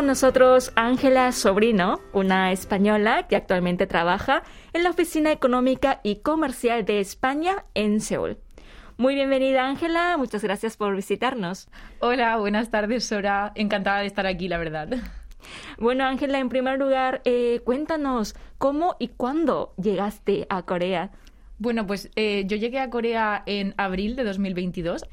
con nosotros Ángela Sobrino, una española que actualmente trabaja en la Oficina Económica y Comercial de España en Seúl. Muy bienvenida Ángela, muchas gracias por visitarnos. Hola, buenas tardes Sora, encantada de estar aquí, la verdad. Bueno Ángela, en primer lugar, eh, cuéntanos cómo y cuándo llegaste a Corea. Bueno, pues eh, yo llegué a Corea en abril de 2022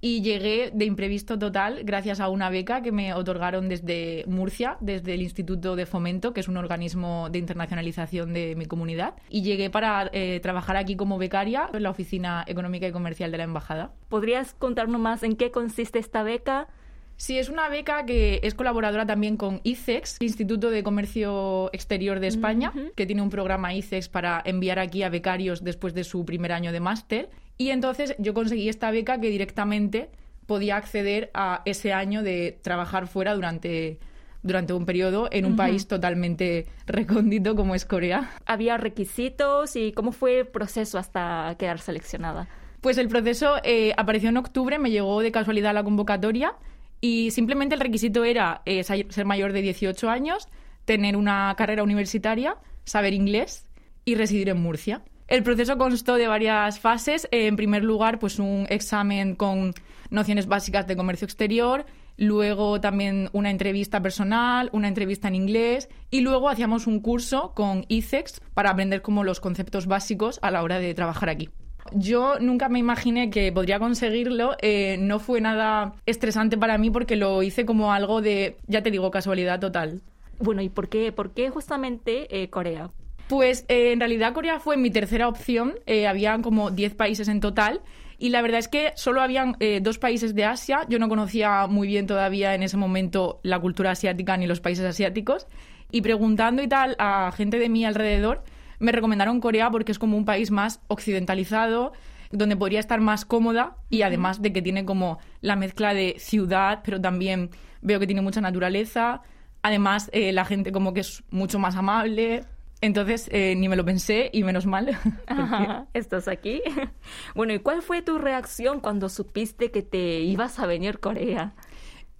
y llegué de imprevisto total gracias a una beca que me otorgaron desde Murcia, desde el Instituto de Fomento, que es un organismo de internacionalización de mi comunidad, y llegué para eh, trabajar aquí como becaria en la Oficina Económica y Comercial de la Embajada. ¿Podrías contarnos más en qué consiste esta beca? Sí, es una beca que es colaboradora también con ICEX, Instituto de Comercio Exterior de España, que tiene un programa ICEX para enviar aquí a becarios después de su primer año de máster. Y entonces yo conseguí esta beca que directamente podía acceder a ese año de trabajar fuera durante durante un periodo en un país totalmente recóndito como es Corea. ¿Había requisitos y cómo fue el proceso hasta quedar seleccionada? Pues el proceso eh, apareció en octubre, me llegó de casualidad la convocatoria y simplemente el requisito era eh, ser mayor de 18 años, tener una carrera universitaria, saber inglés y residir en Murcia. El proceso constó de varias fases. En primer lugar, pues un examen con nociones básicas de comercio exterior, luego también una entrevista personal, una entrevista en inglés y luego hacíamos un curso con ICEX para aprender como los conceptos básicos a la hora de trabajar aquí. Yo nunca me imaginé que podría conseguirlo. Eh, no fue nada estresante para mí porque lo hice como algo de, ya te digo, casualidad total. Bueno, ¿y por qué, por qué justamente eh, Corea? Pues eh, en realidad Corea fue mi tercera opción. Eh, habían como 10 países en total. Y la verdad es que solo habían eh, dos países de Asia. Yo no conocía muy bien todavía en ese momento la cultura asiática ni los países asiáticos. Y preguntando y tal a gente de mi alrededor, me recomendaron Corea porque es como un país más occidentalizado, donde podría estar más cómoda y además de que tiene como la mezcla de ciudad, pero también veo que tiene mucha naturaleza. Además, la gente como que es mucho más amable. Entonces eh, ni me lo pensé y menos mal. ¿Estás aquí? Bueno, ¿y cuál fue tu reacción cuando supiste que te ibas a venir a Corea?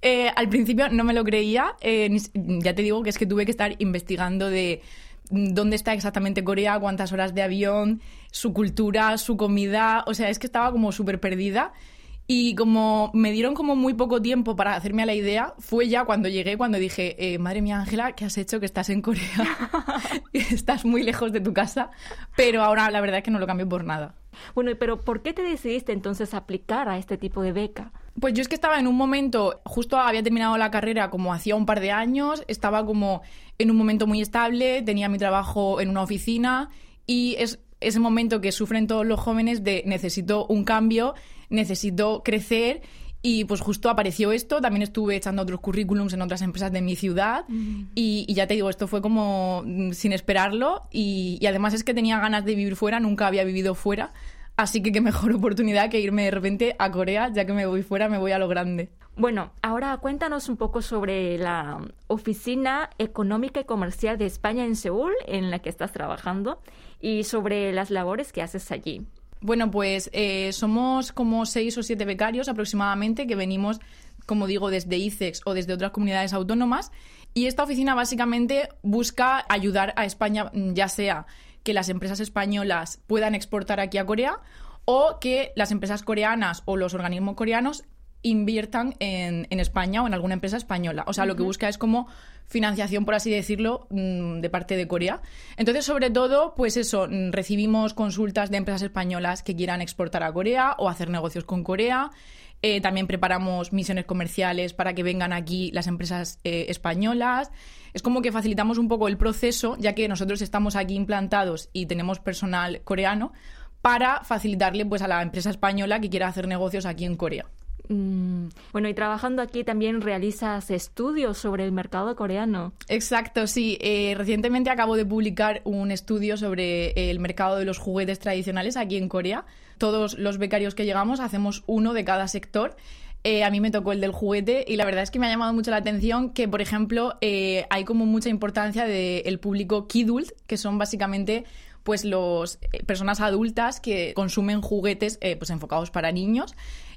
Eh, al principio no me lo creía. Eh, ya te digo que es que tuve que estar investigando de dónde está exactamente Corea, cuántas horas de avión, su cultura, su comida. O sea, es que estaba como súper perdida. Y como me dieron como muy poco tiempo para hacerme a la idea, fue ya cuando llegué, cuando dije, eh, madre mía Ángela, ¿qué has hecho que estás en Corea? estás muy lejos de tu casa, pero ahora la verdad es que no lo cambio por nada. Bueno, pero ¿por qué te decidiste entonces aplicar a este tipo de beca? Pues yo es que estaba en un momento, justo había terminado la carrera como hacía un par de años, estaba como en un momento muy estable, tenía mi trabajo en una oficina y es ese momento que sufren todos los jóvenes de necesito un cambio necesito crecer y pues justo apareció esto, también estuve echando otros currículums en otras empresas de mi ciudad mm. y, ya te digo, esto fue como mm, sin esperarlo y, y, además es que tenía ganas de vivir fuera, nunca había vivido fuera, así que qué mejor oportunidad que irme de repente a Corea, ya que me voy fuera, me voy a lo grande. Bueno, ahora cuéntanos un poco sobre la Oficina Económica y Comercial de España en Seúl, en la que estás trabajando, y sobre las labores que haces allí. Bueno, pues eh, somos como seis o siete becarios aproximadamente que venimos, como digo, desde ICEX o desde otras comunidades autónomas. Y esta oficina básicamente busca ayudar a España, ya sea que las empresas españolas puedan exportar aquí a Corea o que las empresas coreanas o los organismos coreanos inviertan en, España o en alguna empresa española. O sea, lo que busca es como financiación, por así decirlo, mm, de parte de Corea. Entonces, sobre todo, pues eso, mm, recibimos consultas de empresas españolas que quieran exportar a Corea o hacer negocios con Corea. Eh, también preparamos misiones comerciales para que vengan aquí las empresas eh, españolas. Es como que facilitamos un poco el proceso, ya que nosotros estamos aquí implantados y tenemos personal coreano, para facilitarle pues, a la empresa española que quiera hacer negocios aquí en Corea. Mm, bueno, y trabajando aquí también realizas estudios sobre el mercado coreano. Exacto, sí. Eh, recientemente acabo de publicar un estudio sobre el mercado de los juguetes tradicionales aquí en Corea. Todos los becarios que llegamos hacemos uno de cada sector. Eh, a mí me tocó el del juguete y la verdad es que me ha llamado mucho la atención que, por ejemplo, eh, hay como mucha importancia del público kidult, que son básicamente pues los personas adultas que consumen juguetes pues enfocados para niños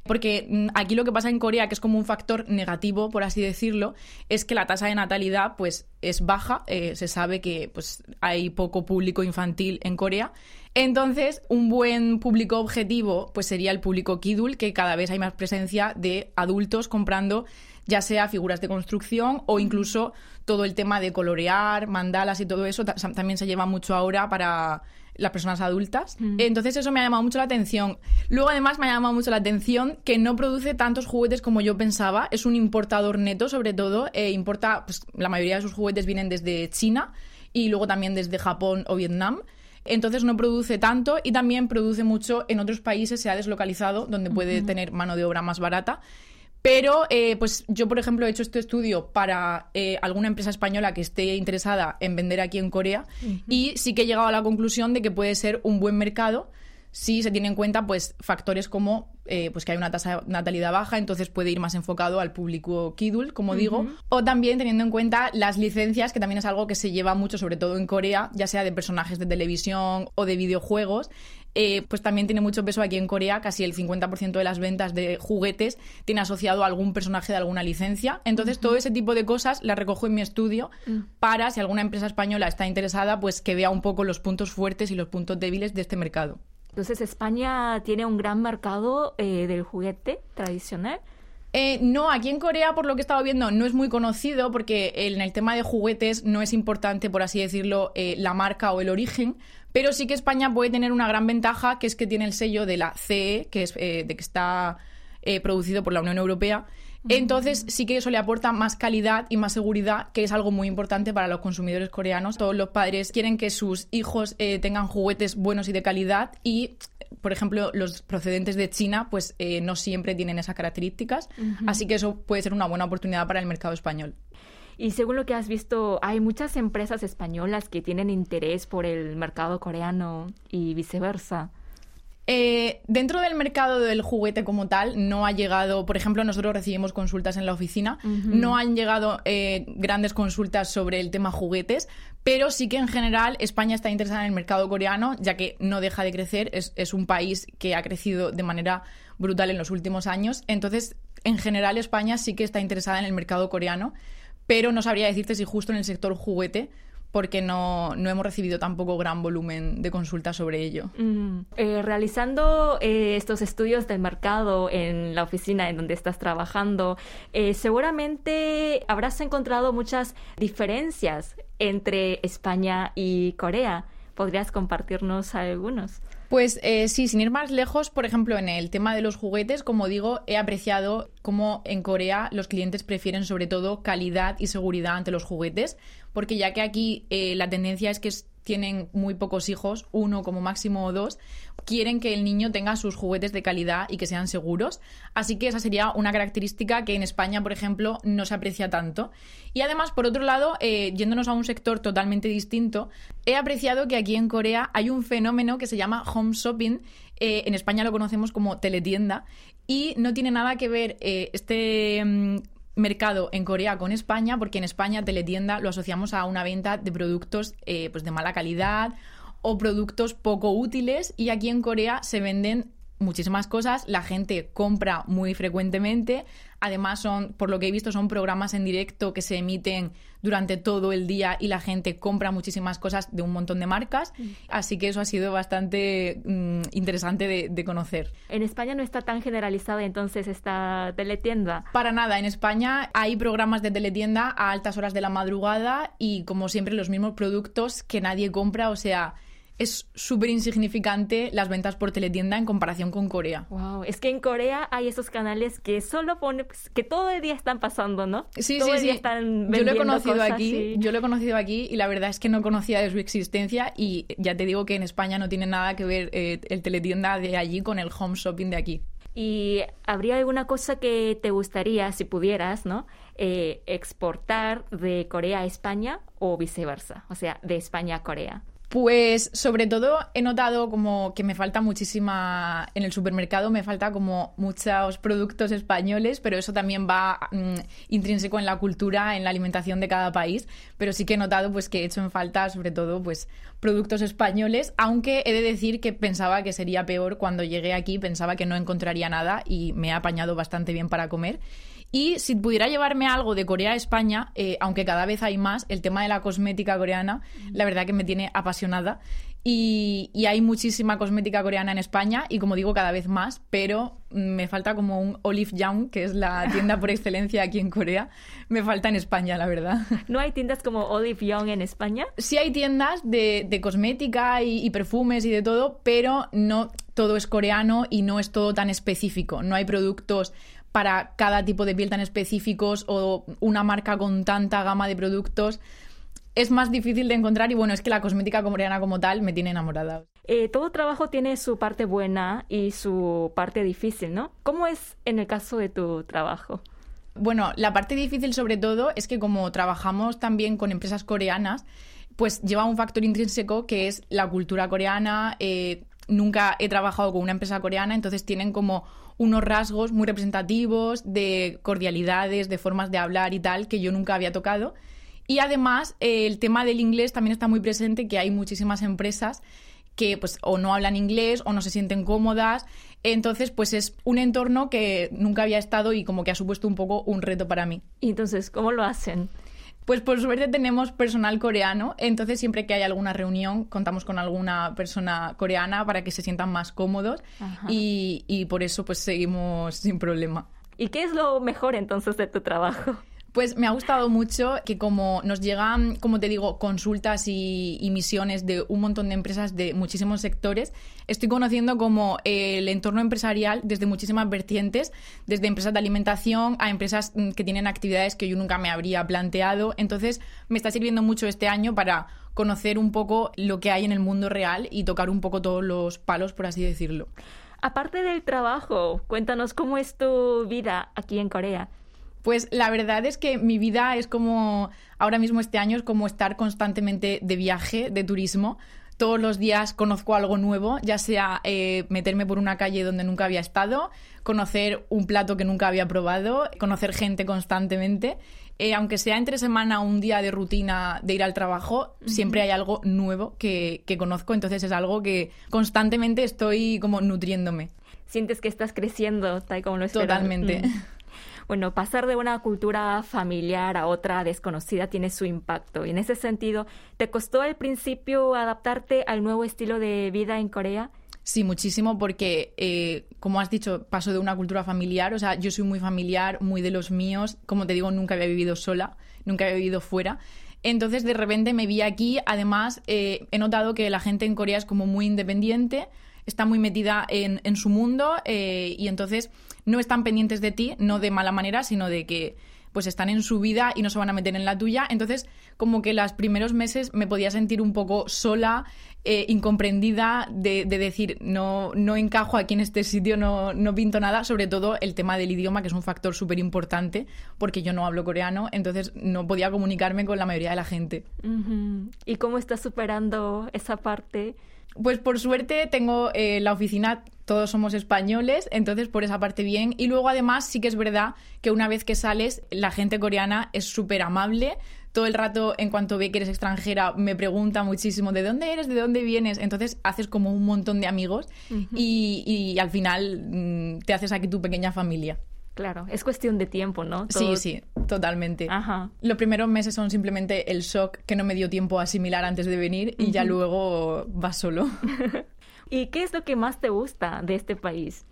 Porque mm, aquí lo que pasa en Corea, que es como un factor negativo, por así decirlo, es que la tasa de natalidad pues, es baja. Eh, se sabe que pues, hay poco público infantil en Corea. Entonces, un buen público objetivo pues, sería el público Kidul, que cada vez hay más presencia de adultos comprando ya sea figuras de construcción o incluso todo el tema de colorear, mandalas y todo eso también se lleva mucho ahora para las personas adultas. Mm. Entonces eso me ha llamado mucho la atención. Luego además me ha llamado mucho la atención que no produce tantos juguetes como yo pensaba. Es un importador neto sobre todo. E importa, pues la mayoría de sus juguetes vienen desde China y luego también desde Japón o Vietnam. Entonces no produce tanto y también produce mucho en otros países, se ha deslocalizado, donde puede tener mano de obra más barata. Pero, eh, pues yo, por ejemplo, he hecho este estudio para eh, alguna empresa española que esté interesada en vender aquí en Corea y sí que he llegado a la conclusión de que puede ser un buen mercado si se tiene en cuenta pues factores como eh, pues que hay una tasa de natalidad baja, entonces puede ir más enfocado al público Kidul, como digo, o también teniendo en cuenta las licencias, que también es algo que se lleva mucho, sobre todo en Corea, ya sea de personajes de televisión o de videojuegos, eh, pues también tiene mucho peso aquí en Corea, casi el 50% de las ventas de juguetes tiene asociado a algún personaje de alguna licencia. Entonces, todo ese tipo de cosas las recojo en mi estudio mm. para, si alguna empresa española está interesada, pues que vea un poco los puntos fuertes y los puntos débiles de este mercado. Entonces, España tiene un gran mercado eh, del juguete tradicional. Eh, no, aquí en Corea, por lo que he estado viendo, no es muy conocido porque en el tema de juguetes no es importante, por así decirlo, la marca o el origen, pero sí que España puede tener una gran ventaja, que es que tiene el sello de la CE, que es eh, de que está eh, producido por la Unión Europea. Entonces sí que eso le aporta más calidad y más seguridad, que es algo muy importante para los consumidores coreanos. Todos los padres quieren que sus hijos eh, tengan juguetes buenos y de calidad y, por ejemplo, los procedentes de China pues no siempre tienen esas características. Así que eso puede ser una buena oportunidad para el mercado español. Y según lo que has visto, hay muchas empresas españolas que tienen interés por el mercado coreano y viceversa. Eh, dentro del mercado del juguete como tal, no ha llegado, por ejemplo, nosotros recibimos consultas en la oficina, no han llegado eh, grandes consultas sobre el tema juguetes, pero sí que en general España está interesada en el mercado coreano, ya que no deja de crecer, es, es un país que ha crecido de manera brutal en los últimos años, entonces en general España sí que está interesada en el mercado coreano pero no sabría decirte si justo en el sector juguete porque no, hemos recibido tampoco gran volumen de consultas sobre ello. Eh, realizando eh, estos estudios del mercado en la oficina en donde estás trabajando, eh, seguramente habrás encontrado muchas diferencias entre España y Corea. ¿Podrías compartirnos algunos? Pues eh, sí, sin ir más lejos, por ejemplo, en el tema de los juguetes, como digo, he apreciado cómo en Corea los clientes prefieren sobre todo calidad y seguridad ante los juguetes, porque ya que aquí eh, la tendencia es que tienen muy pocos hijos, uno como máximo o dos, quieren que el niño tenga sus juguetes de calidad y que sean seguros. Así que esa sería una característica que en España, por ejemplo, no se aprecia tanto. Y además, por otro lado, eh, yéndonos a un sector totalmente distinto, he apreciado que aquí en Corea hay un fenómeno que se llama home shopping. Eh, en España lo conocemos como teletienda y no tiene nada que ver eh, este mm, mercado en Corea con España, porque en España teletienda lo asociamos a una venta de productos eh, pues de mala calidad o productos poco útiles y aquí en Corea se venden muchísimas cosas, la gente compra muy frecuentemente, además son, por lo que he visto, son programas en directo que se emiten durante todo el día y la gente compra muchísimas cosas de un montón de marcas, mm. así que eso ha sido bastante mm, interesante de, de, conocer. En España no está tan generalizada entonces esta teletienda. Para nada, en España hay programas de teletienda a altas horas de la madrugada y como siempre los mismos productos que nadie compra, o sea, es súper insignificante las ventas por teletienda en comparación con Corea. Wow, es que en Corea hay esos canales que solo pone pues, que todo el día están pasando, ¿no? Sí, sí, sí. yo lo he conocido aquí, yo lo he conocido aquí y la verdad es que no conocía de su existencia y ya te digo que en España no tiene nada que ver eh, el teletienda de allí con el home shopping de aquí. ¿Y habría alguna cosa que te gustaría, si pudieras, ¿no? Eh, exportar de Corea a España o viceversa, o sea, de España a Corea? Pues sobre todo he notado como que me falta muchísima, en el supermercado me falta como muchos productos españoles, pero eso también va mm, intrínseco en la cultura, en la alimentación de cada país, pero sí que he notado pues que he hecho en falta sobre todo pues productos españoles, aunque he de decir que pensaba que sería peor cuando llegué aquí, pensaba que no encontraría nada y me he apañado bastante bien para comer. Y si pudiera llevarme algo de Corea a España, eh, aunque cada vez hay más, el tema de la cosmética coreana, la verdad que me tiene apasionada. Y, hay muchísima cosmética coreana en España y como digo cada vez más, pero me falta como un Olive Young, que es la tienda por excelencia aquí en Corea, me falta en España, la verdad. ¿No hay tiendas como Olive Young en España? Sí hay tiendas de, cosmética y, y, perfumes y de todo, pero no todo es coreano y no es todo tan específico. No hay productos para cada tipo de piel tan específicos o una marca con tanta gama de productos es más difícil de encontrar y bueno, es que la cosmética coreana como tal me tiene enamorada. Eh, todo trabajo tiene su parte buena y su parte difícil, ¿no? ¿Cómo es en el caso de tu trabajo? Bueno, la parte difícil sobre todo es que como trabajamos también con empresas coreanas, pues lleva un factor intrínseco que es la cultura coreana. Eh, nunca he trabajado con una empresa coreana, entonces tienen como unos rasgos muy representativos de cordialidades, de formas de hablar y tal, que yo nunca había tocado. Y además, el tema del inglés también está muy presente, que hay muchísimas empresas que pues o no hablan inglés o no se sienten cómodas. Entonces, pues es un entorno que nunca había estado y como que ha supuesto un poco un reto para mí. Y entonces, ¿cómo lo hacen? Pues por suerte tenemos personal coreano, entonces siempre que hay alguna reunión contamos con alguna persona coreana para que se sientan más cómodos y, y por eso pues seguimos sin problema. ¿Y qué es lo mejor entonces de tu trabajo? Pues me ha gustado mucho que como nos llegan, como te digo, consultas y, misiones de un montón de empresas de muchísimos sectores, estoy conociendo como el entorno empresarial desde muchísimas vertientes, desde empresas de alimentación a empresas mm, que tienen actividades que yo nunca me habría planteado. Entonces me está sirviendo mucho este año para conocer un poco lo que hay en el mundo real y tocar un poco todos los palos, por así decirlo. Aparte del trabajo, cuéntanos cómo es tu vida aquí en Corea. Pues la verdad es que mi vida es como, ahora mismo este año es como estar constantemente de viaje, de turismo. Todos los días conozco algo nuevo, ya sea eh, meterme por una calle donde nunca había estado, conocer un plato que nunca había probado, conocer gente constantemente. Eh, aunque sea entre semana un día de rutina de ir al trabajo, siempre hay algo nuevo que, que conozco, entonces es algo que constantemente estoy como nutriéndome. Sientes que estás creciendo, tal como lo esperas. Totalmente. Mm bueno, pasar de una cultura familiar a otra desconocida tiene su impacto. Y en ese sentido, ¿te costó al principio adaptarte al nuevo estilo de vida en Corea? Sí, muchísimo, porque, eh, como has dicho, paso de una cultura familiar, o sea, yo soy muy familiar, muy de los míos, como te digo, nunca había vivido sola, nunca había vivido fuera. Entonces, de repente me vi aquí, además, eh, he notado que la gente en Corea es como muy independiente, está muy metida en, en su mundo eh, y entonces no están pendientes de ti, no de mala manera, sino de que pues están en su vida y no se van a meter en la tuya. Entonces, como que los primeros meses me podía sentir un poco sola, eh, incomprendida, de, decir, no, no encajo aquí en este sitio, no, no pinto nada, sobre todo el tema del idioma, que es un factor súper importante, porque yo no hablo coreano, entonces no podía comunicarme con la mayoría de la gente. ¿Y cómo estás superando esa parte? Pues por suerte tengo eh, la oficina, todos somos españoles, entonces por esa parte bien. Y luego además sí que es verdad que una vez que sales, la gente coreana es súper amable. Todo el rato, en cuanto ve que eres extranjera, me pregunta muchísimo de dónde eres, de dónde vienes. Entonces haces como un montón de amigos y, y, al final mm, te haces aquí tu pequeña familia. Claro, es cuestión de tiempo, ¿no? Sí, sí, totalmente. Ajá. Los primeros meses son simplemente el shock que no me dio tiempo a asimilar antes de venir y ya luego vas solo. ¿Y qué es lo que más te gusta de este país?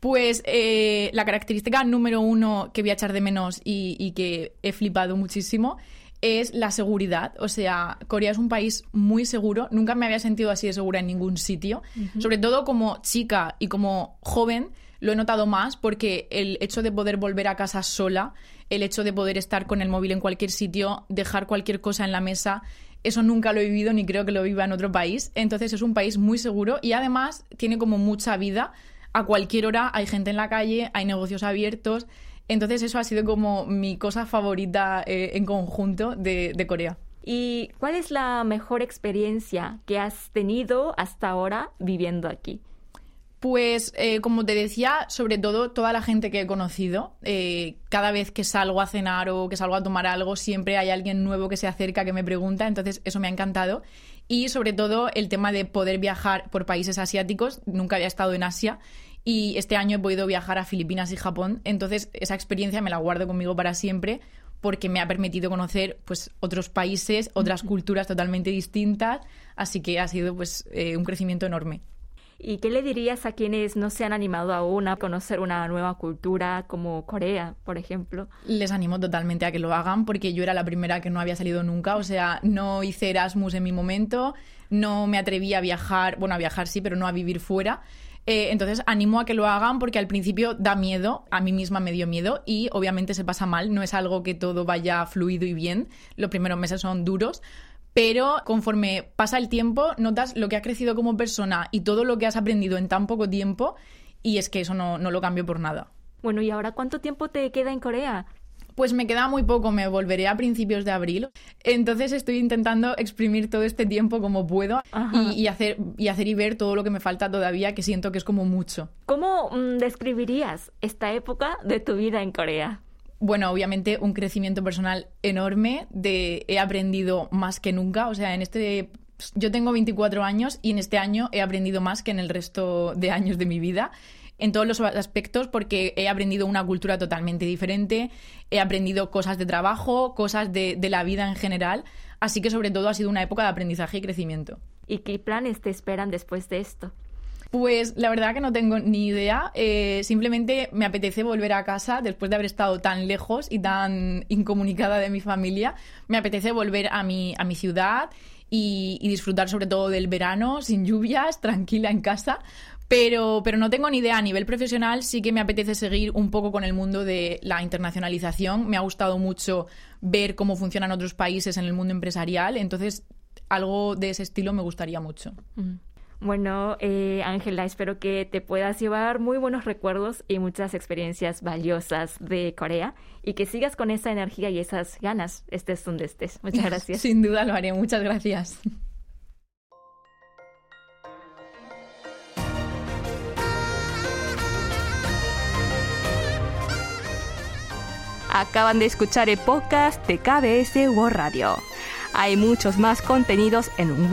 Pues eh, la característica número uno que voy a echar de menos y, que he flipado muchísimo es la seguridad. O sea, Corea es un país muy seguro. Nunca me había sentido así de segura en ningún sitio. Sobre todo como chica y como joven lo he notado más porque el hecho de poder volver a casa sola, el hecho de poder estar con el móvil en cualquier sitio, dejar cualquier cosa en la mesa, eso nunca lo he vivido ni creo que lo viva en otro país. Entonces es un país muy seguro y además tiene como mucha vida. A cualquier hora hay gente en la calle, hay negocios abiertos. Entonces eso ha sido como mi cosa favorita eh, en conjunto de, Corea. ¿Y cuál es la mejor experiencia que has tenido hasta ahora viviendo aquí? Pues eh, como te decía, sobre todo toda la gente que he conocido, eh, cada vez que salgo a cenar o que salgo a tomar algo, siempre hay alguien nuevo que se acerca, que me pregunta, entonces eso me ha encantado. Y sobre todo el tema de poder viajar por países asiáticos, nunca había estado en Asia y este año he podido viajar a Filipinas y Japón, entonces esa experiencia me la guardo conmigo para siempre porque me ha permitido conocer pues otros países, otras culturas totalmente distintas, así que ha sido pues eh, un crecimiento enorme. ¿Y qué le dirías a quienes no se han animado aún a conocer una nueva cultura como Corea, por ejemplo? Les animo totalmente a que lo hagan porque yo era la primera que no había salido nunca, o sea, no hice Erasmus en mi momento, no me atreví a viajar, bueno, a viajar sí, pero no a vivir fuera. Eh, entonces animo a que lo hagan porque al principio da miedo, a mí misma me dio miedo y obviamente se pasa mal, no es algo que todo vaya fluido y bien, los primeros meses son duros, pero conforme pasa el tiempo notas lo que ha crecido como persona y todo lo que has aprendido en tan poco tiempo y es que eso no, no lo cambio por nada. Bueno, ¿y ahora cuánto tiempo te queda en Corea? Pues me queda muy poco, me volveré a principios de abril. Entonces estoy intentando exprimir todo este tiempo como puedo y, hacer, y hacer y ver todo lo que me falta todavía, que siento que es como mucho. ¿Cómo mm, describirías esta época de tu vida en Corea? Bueno, obviamente un crecimiento personal enorme, de he aprendido más que nunca, o sea, en este yo tengo 24 años y en este año he aprendido más que en el resto de años de mi vida en todos los aspectos porque he aprendido una cultura totalmente diferente, he aprendido cosas de trabajo, cosas de, de, la vida en general, así que sobre todo ha sido una época de aprendizaje y crecimiento. ¿Y qué planes te esperan después de esto? Pues la verdad que no tengo ni idea. Eh, simplemente me apetece volver a casa después de haber estado tan lejos y tan incomunicada de mi familia. Me apetece volver a mi, a mi ciudad y, disfrutar sobre todo del verano, sin lluvias, tranquila en casa. Pero, pero no tengo ni idea. A nivel profesional sí que me apetece seguir un poco con el mundo de la internacionalización. Me ha gustado mucho ver cómo funcionan otros países en el mundo empresarial. Entonces, algo de ese estilo me gustaría mucho. Bueno, eh, Ángela, espero que te puedas llevar muy buenos recuerdos y muchas experiencias valiosas de Corea y que sigas con esa energía y esas ganas, estés donde estés. Muchas gracias. Sin duda lo haré. Muchas gracias. Acaban de escuchar el podcast de KBS World Radio. Hay muchos más contenidos en